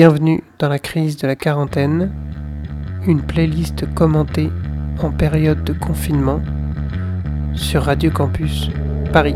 Bienvenue dans la crise de la quarantaine, une playlist commentée en période de confinement sur Radio Campus Paris.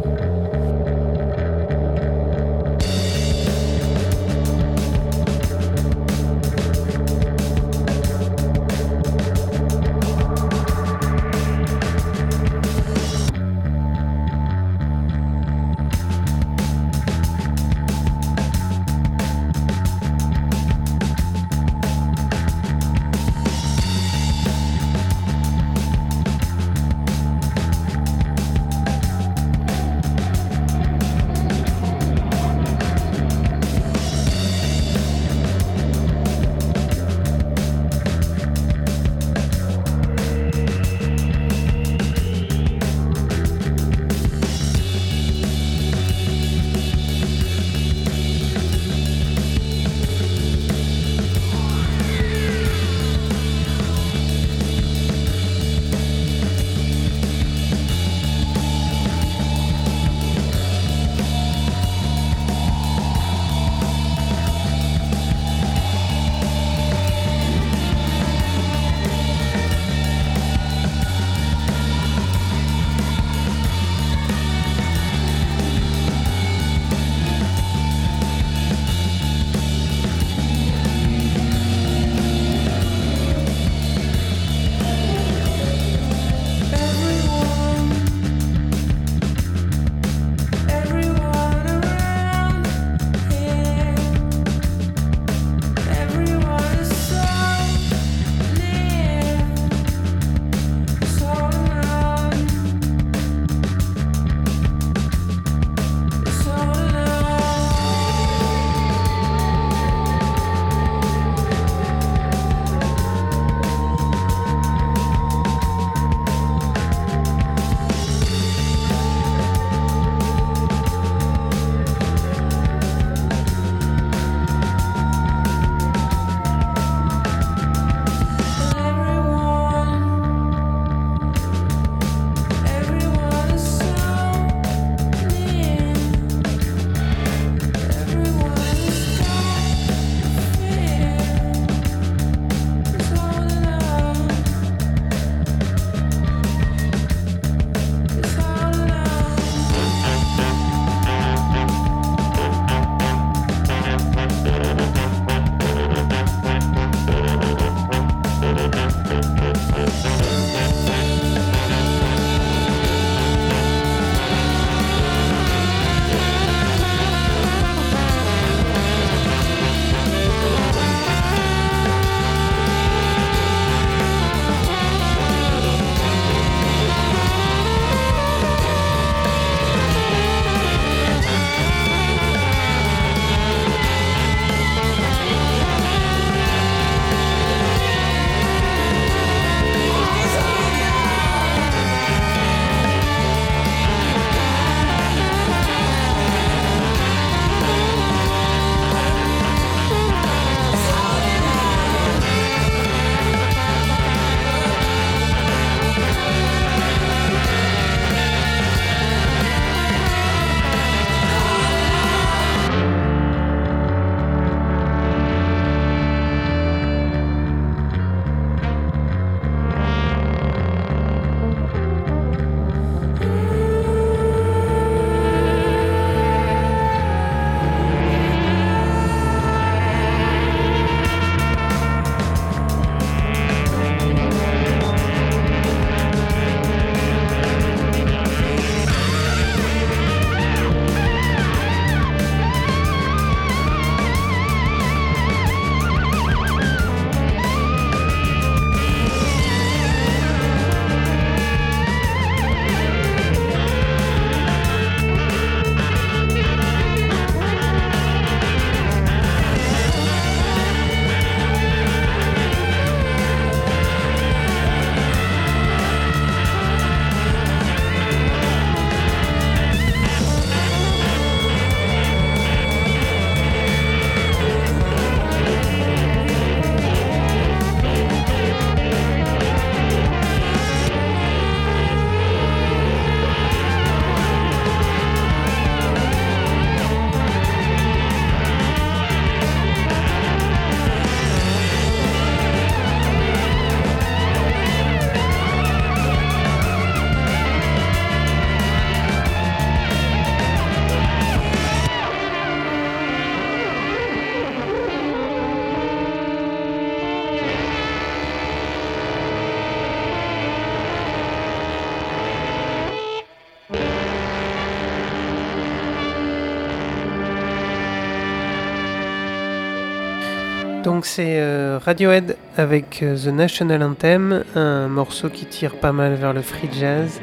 Donc c'est euh, Radiohead avec euh, The National Anthem, un morceau qui tire pas mal vers le free jazz,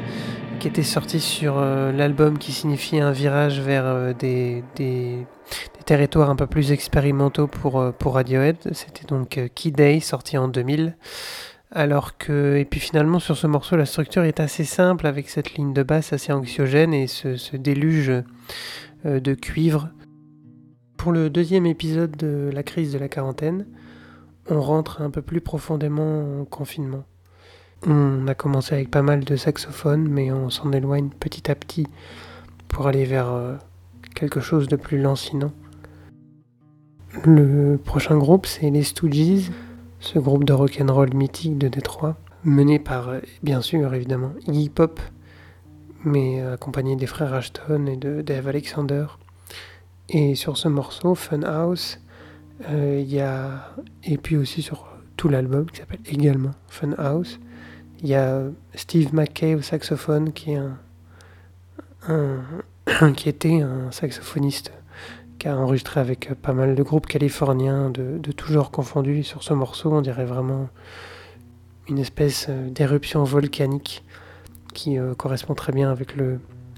qui était sorti sur euh, l'album qui signifiait un virage vers des, des, territoires un peu plus expérimentaux pour, pour Radiohead. C'était donc Key Day, sorti en 2000. Alors que, et puis finalement sur ce morceau, la structure est assez simple avec cette ligne de basse assez anxiogène et ce déluge de cuivre pour le deuxième épisode de la crise de la quarantaine, on rentre un peu plus profondément en confinement. On a commencé avec pas mal de saxophones, mais on s'en éloigne petit à petit pour aller vers euh, quelque chose de plus lancinant. Le prochain groupe, c'est les Stooges, ce groupe de rock'n'roll mythique de Détroit, mené par, euh, bien sûr, évidemment, Iggy Pop, mais accompagné des frères Ashton et de Dave Alexander. Et sur ce morceau, Fun House, euh, il y a. Et puis aussi sur tout l'album qui s'appelle également Fun House, il y a Steve McKay au saxophone qui est un, qui était un saxophoniste qui a enregistré avec pas mal de groupes californiens de, de tout genre confondus. Sur ce morceau, on dirait vraiment une espèce euh, d'éruption volcanique qui euh, correspond très bien avec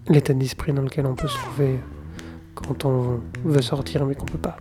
l'état d'esprit dans lequel on peut se trouver quand on veut sortir mais qu'on peut pas.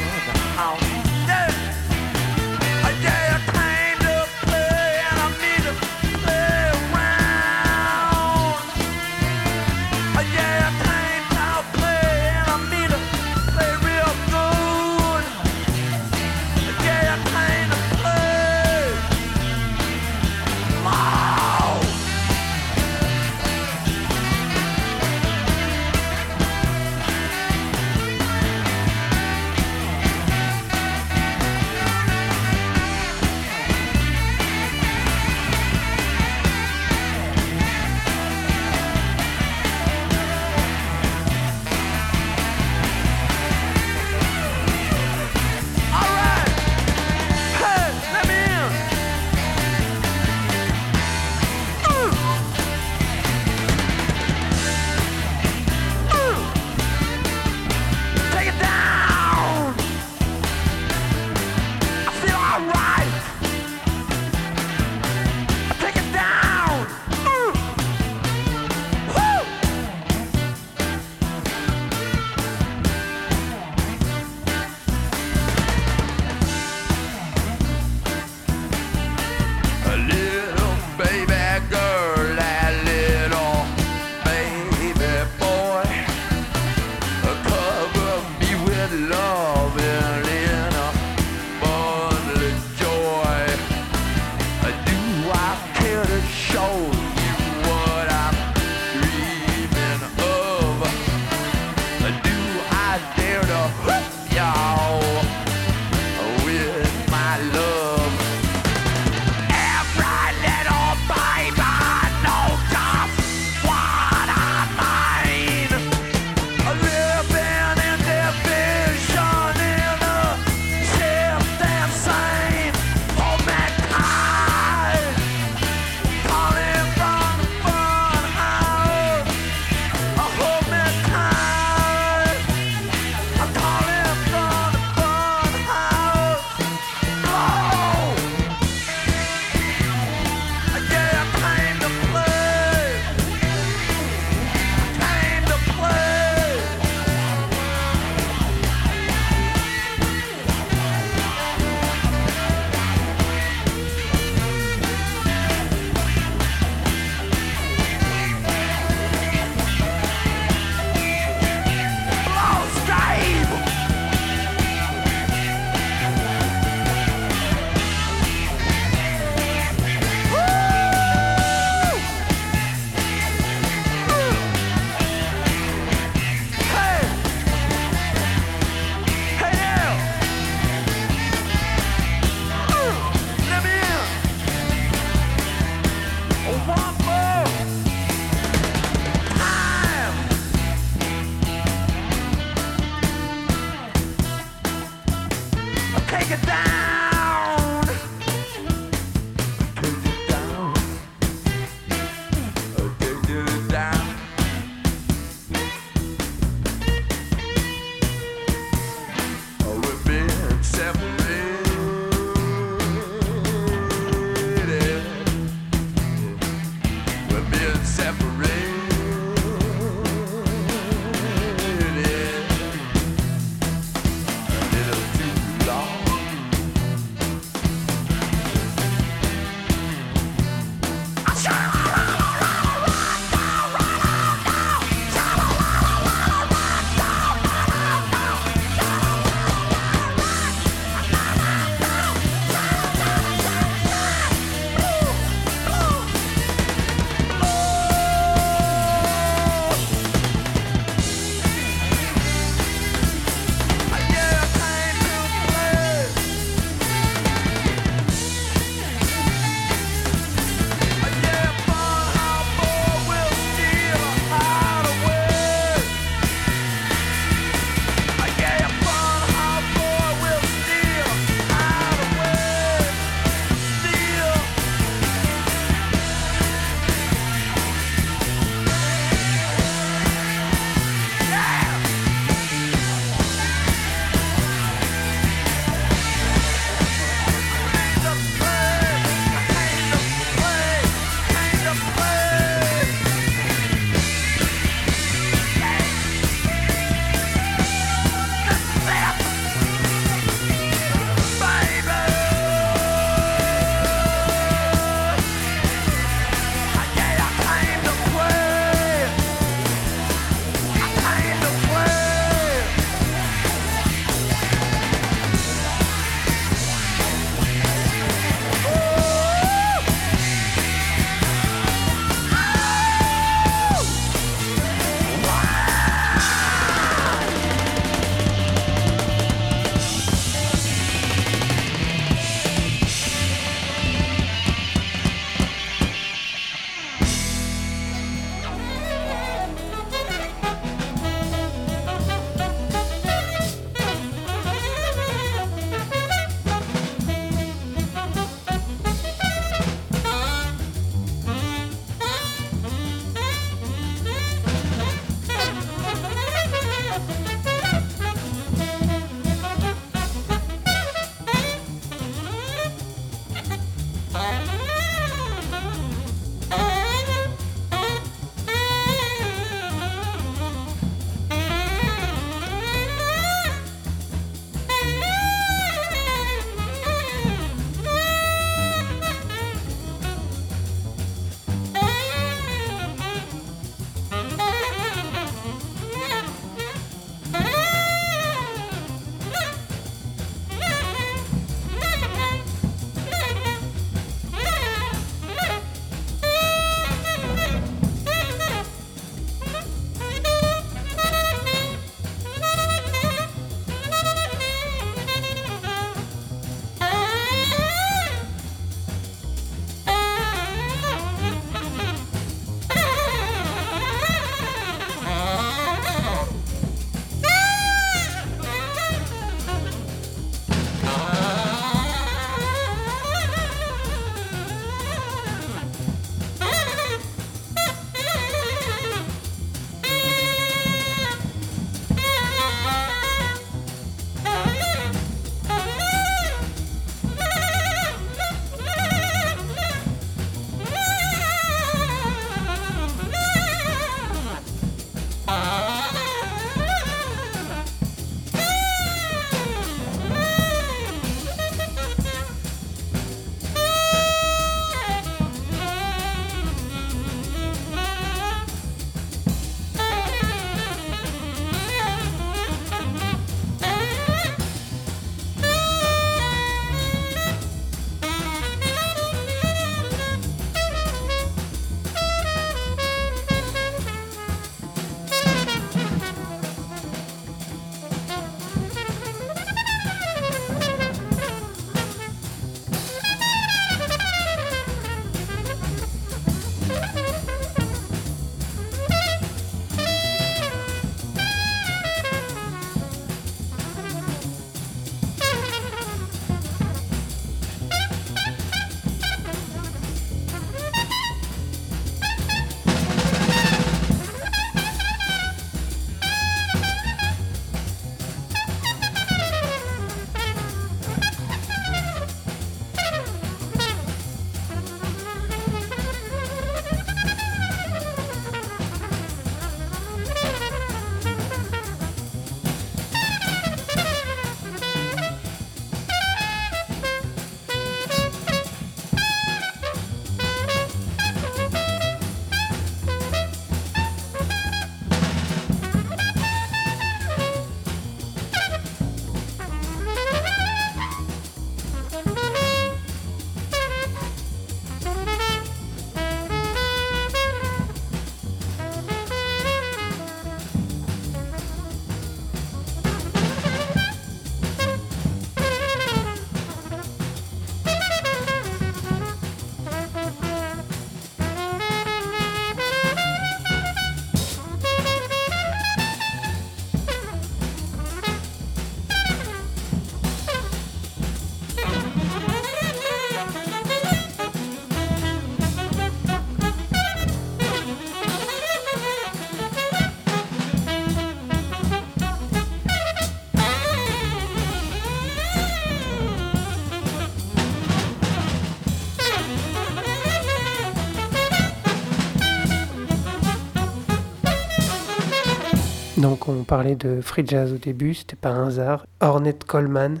On parlait de free jazz au début, c'était pas un hasard. Ornette Coleman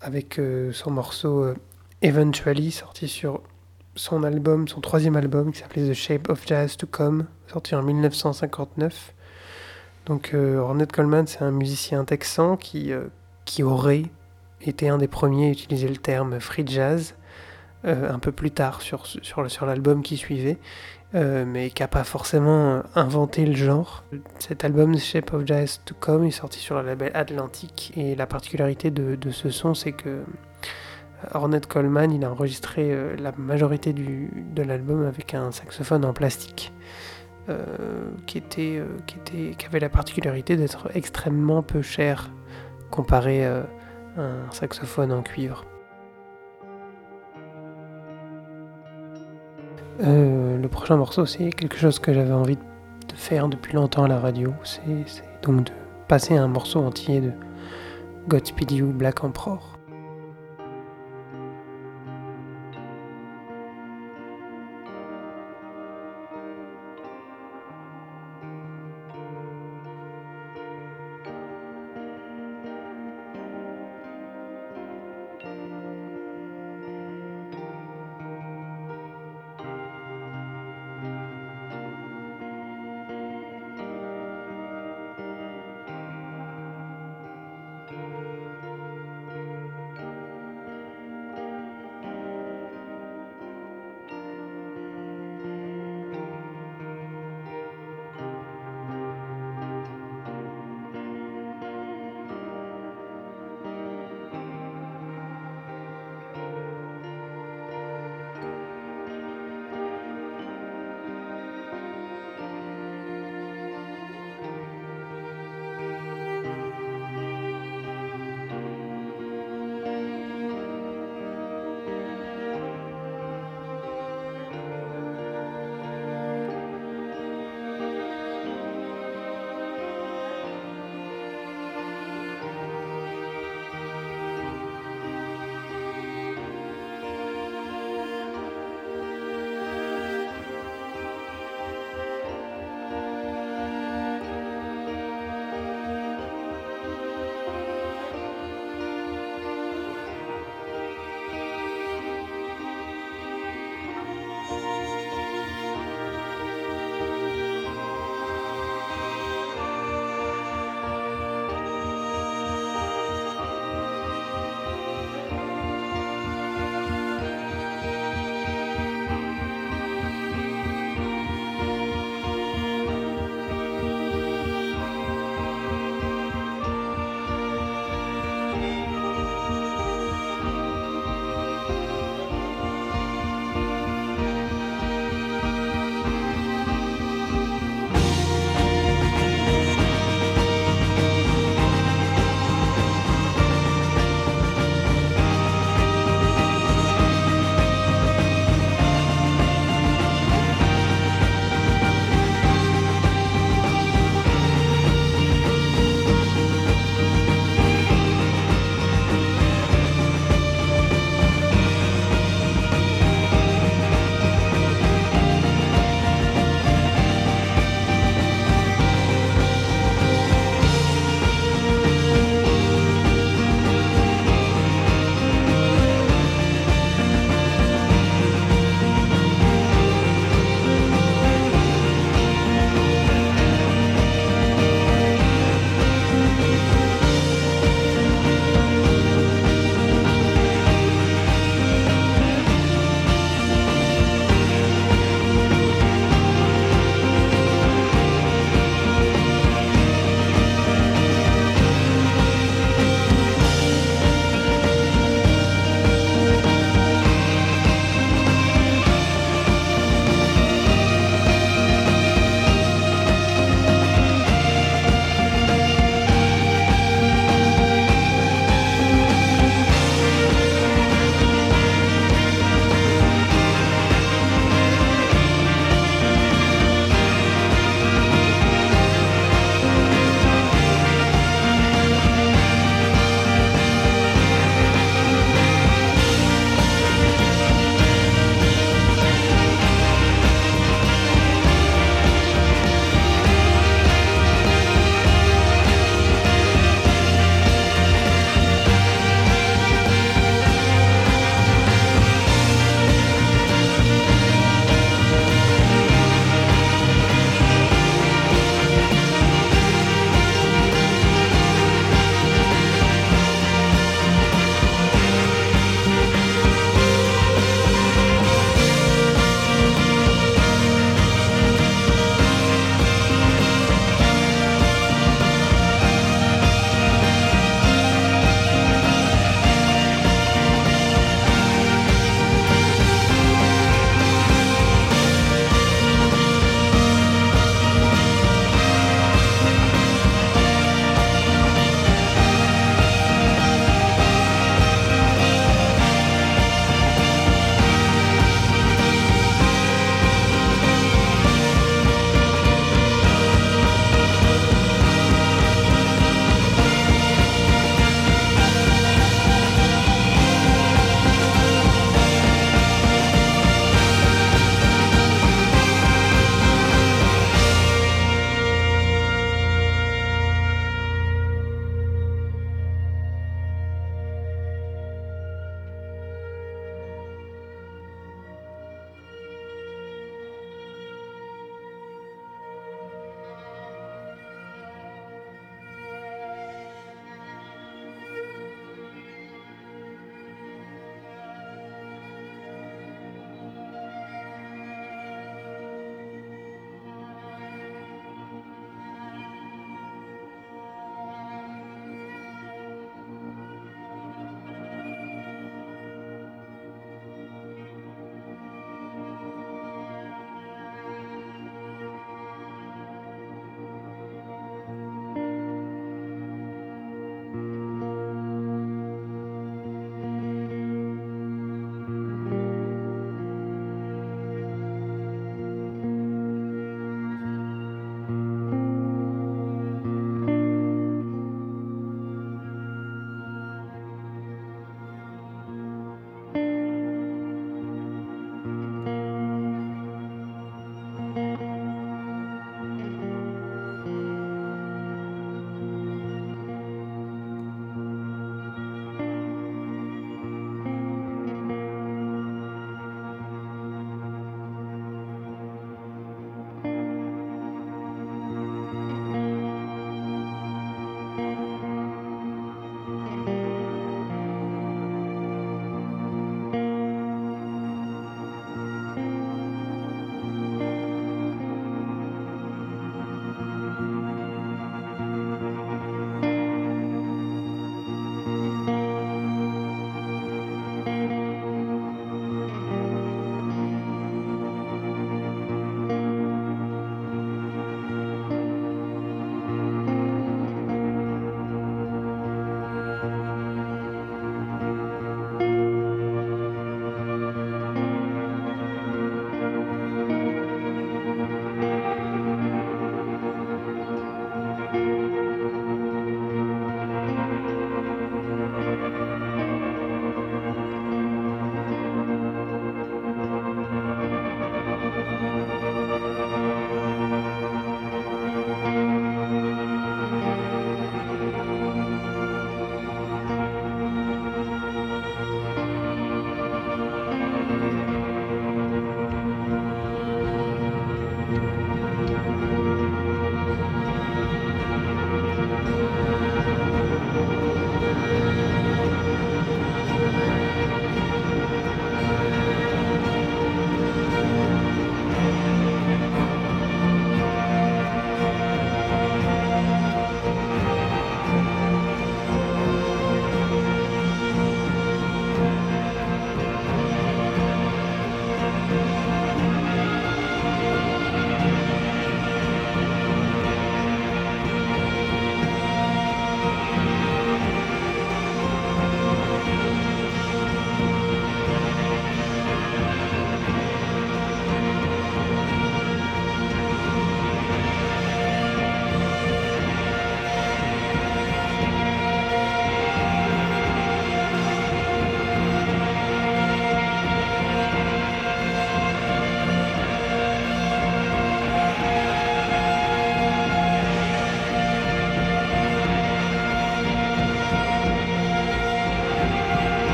avec euh, son morceau euh, Eventually sorti sur son album, son troisième album qui s'appelait The Shape of Jazz to Come, sorti en 1959. Donc euh, Coleman c'est un musicien texan qui, qui aurait été un des premiers à utiliser le terme free jazz un peu plus tard sur l'album qui suivait. Euh, mais qui n'a pas forcément inventé le genre. Cet album Shape of Jazz to Come est sorti sur le label Atlantic et la particularité de, ce son c'est que euh, Ornette Coleman il a enregistré euh, la majorité de l'album avec un saxophone en plastique qui avait la particularité d'être extrêmement peu cher comparé à un saxophone en cuivre. Euh, le prochain morceau, c'est quelque chose que j'avais envie de faire depuis longtemps à la radio. C'est donc de passer un morceau entier de Godspeed You Black Emperor.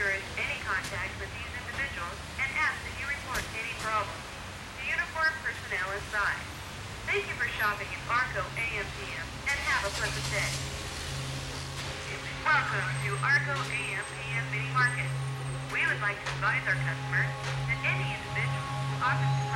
Discourage any contact with these individuals and ask that you report any problems to uniformed personnel inside. Thank you for shopping at Arco AMPM and have a pleasant day. Welcome to Arco AM PM Mini Market. We would like to advise our customers that any individual who offers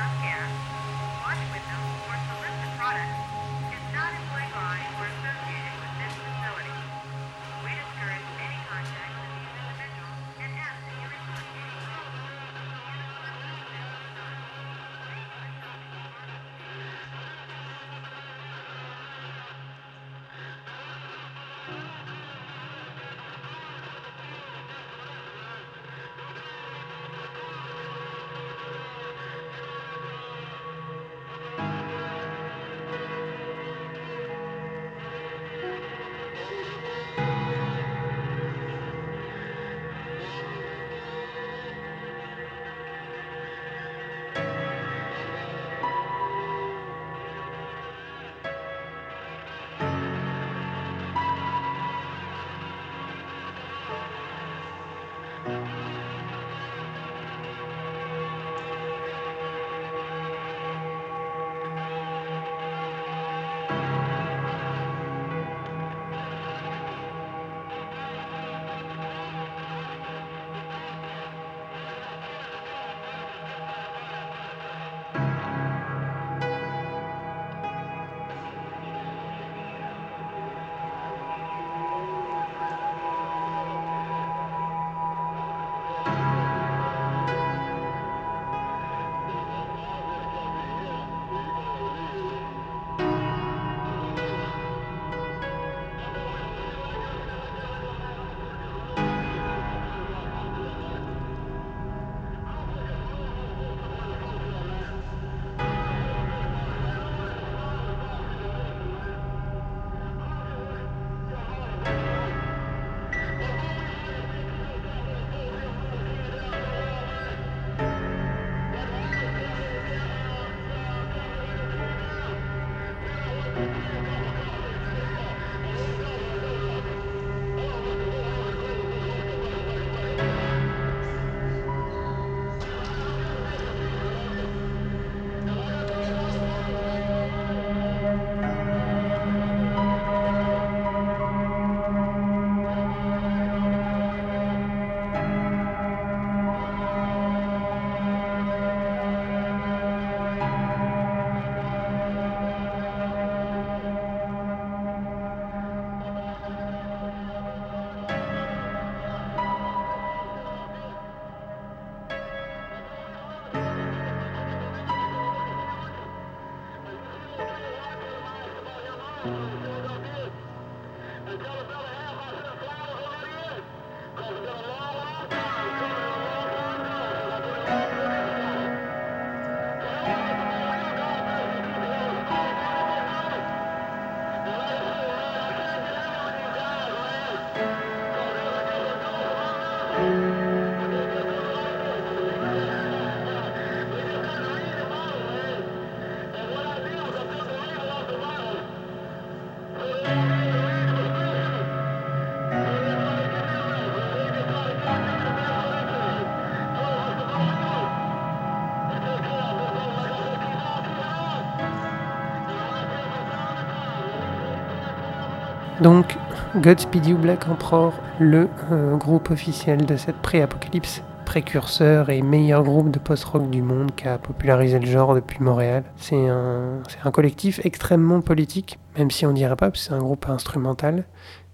Godspeed You Black Emperor, le euh, groupe officiel de cette pré-apocalypse, précurseur et meilleur groupe de post-rock du monde qui a popularisé le genre depuis Montréal. C'est un, collectif extrêmement politique, même si on dirait pas, parce que c'est un groupe instrumental,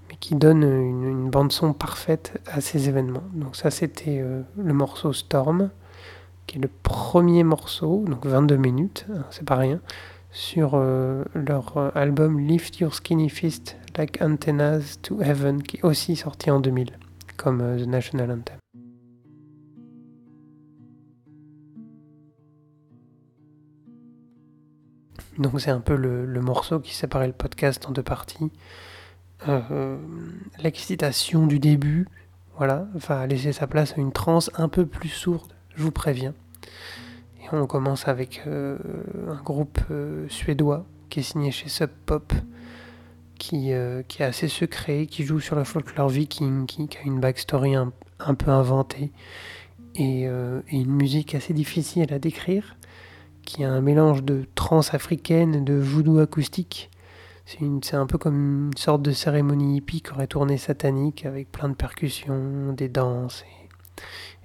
mais qui donne une, bande-son parfaite à ces événements. Donc ça, c'était euh, le morceau Storm, qui est le premier morceau, donc 22 minutes, hein, c'est pas rien, sur euh, leur album Lift Your Skinny Fist Like Antennas to Heaven, qui est aussi sorti en 2000, comme euh, The National Anthem. Donc c'est un peu le, morceau qui séparait le podcast en deux parties. Euh, L'excitation du début, voilà, va laisser sa place à une trance un peu plus sourde, je vous préviens. Et on commence avec euh, un groupe euh, suédois qui est signé chez Sub Pop, qui, euh, qui est assez secret, qui joue sur le folklore viking, qui, qui a une backstory un, un peu inventée et, et, une musique assez difficile à décrire, qui a un mélange de trance africaine et de voodoo acoustique. C'est un peu comme une sorte de cérémonie hippie qui aurait tourné satanique avec plein de percussions, des danses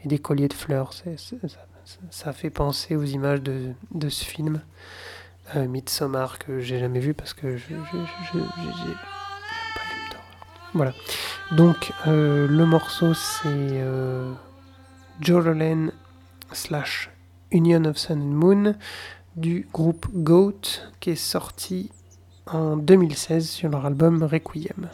et, des colliers de fleurs. Ça, ça, fait penser aux images de, de ce film, euh, Midsommar, que j'ai jamais vu parce que je d'horreur. Voilà. Donc euh, le morceau c'est euh, Joralen slash Union of Sun and Moon du groupe Goat qui est sorti en 2016 sur leur album Requiem.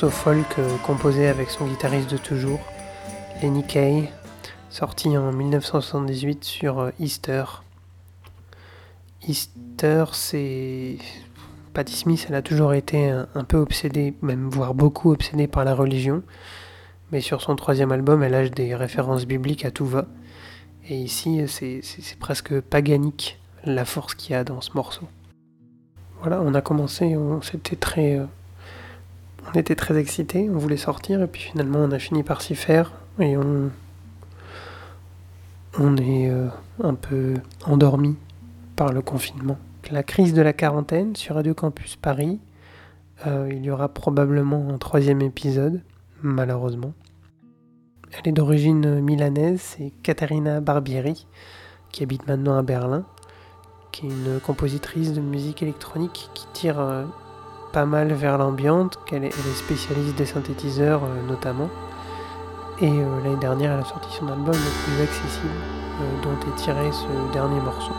morceau folk euh, composé avec son guitariste de toujours, Lenny Kay, sorti en 1978 sur euh, Easter. Easter, c'est. Patti Smith, elle a toujours été un, peu obsédée, même voire beaucoup obsédée par la religion, mais sur son troisième album, elle lâche des références bibliques à tout va. Et ici, euh, c'est presque paganique la force qu'il y a dans ce morceau. Voilà, on a commencé, c'était très on était très excités, on voulait sortir, et puis finalement on a fini par s'y faire, et on, on est euh, un peu endormi par le confinement. La crise de la quarantaine sur Radio Campus Paris, euh, il y aura probablement un troisième épisode, malheureusement. Elle est d'origine milanaise, c'est Katharina Barbieri, qui habite maintenant à Berlin, qui est une compositrice de musique électronique qui tire... Euh, pas mal vers l'ambiante, qu'elle est, est spécialiste des synthétiseurs euh, notamment. Et euh, l'année dernière, elle a sorti son album le plus accessible, euh, dont est tiré ce dernier morceau.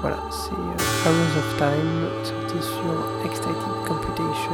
Voilà, c'est Hours of Time, sorti sur Ecstatic Computation,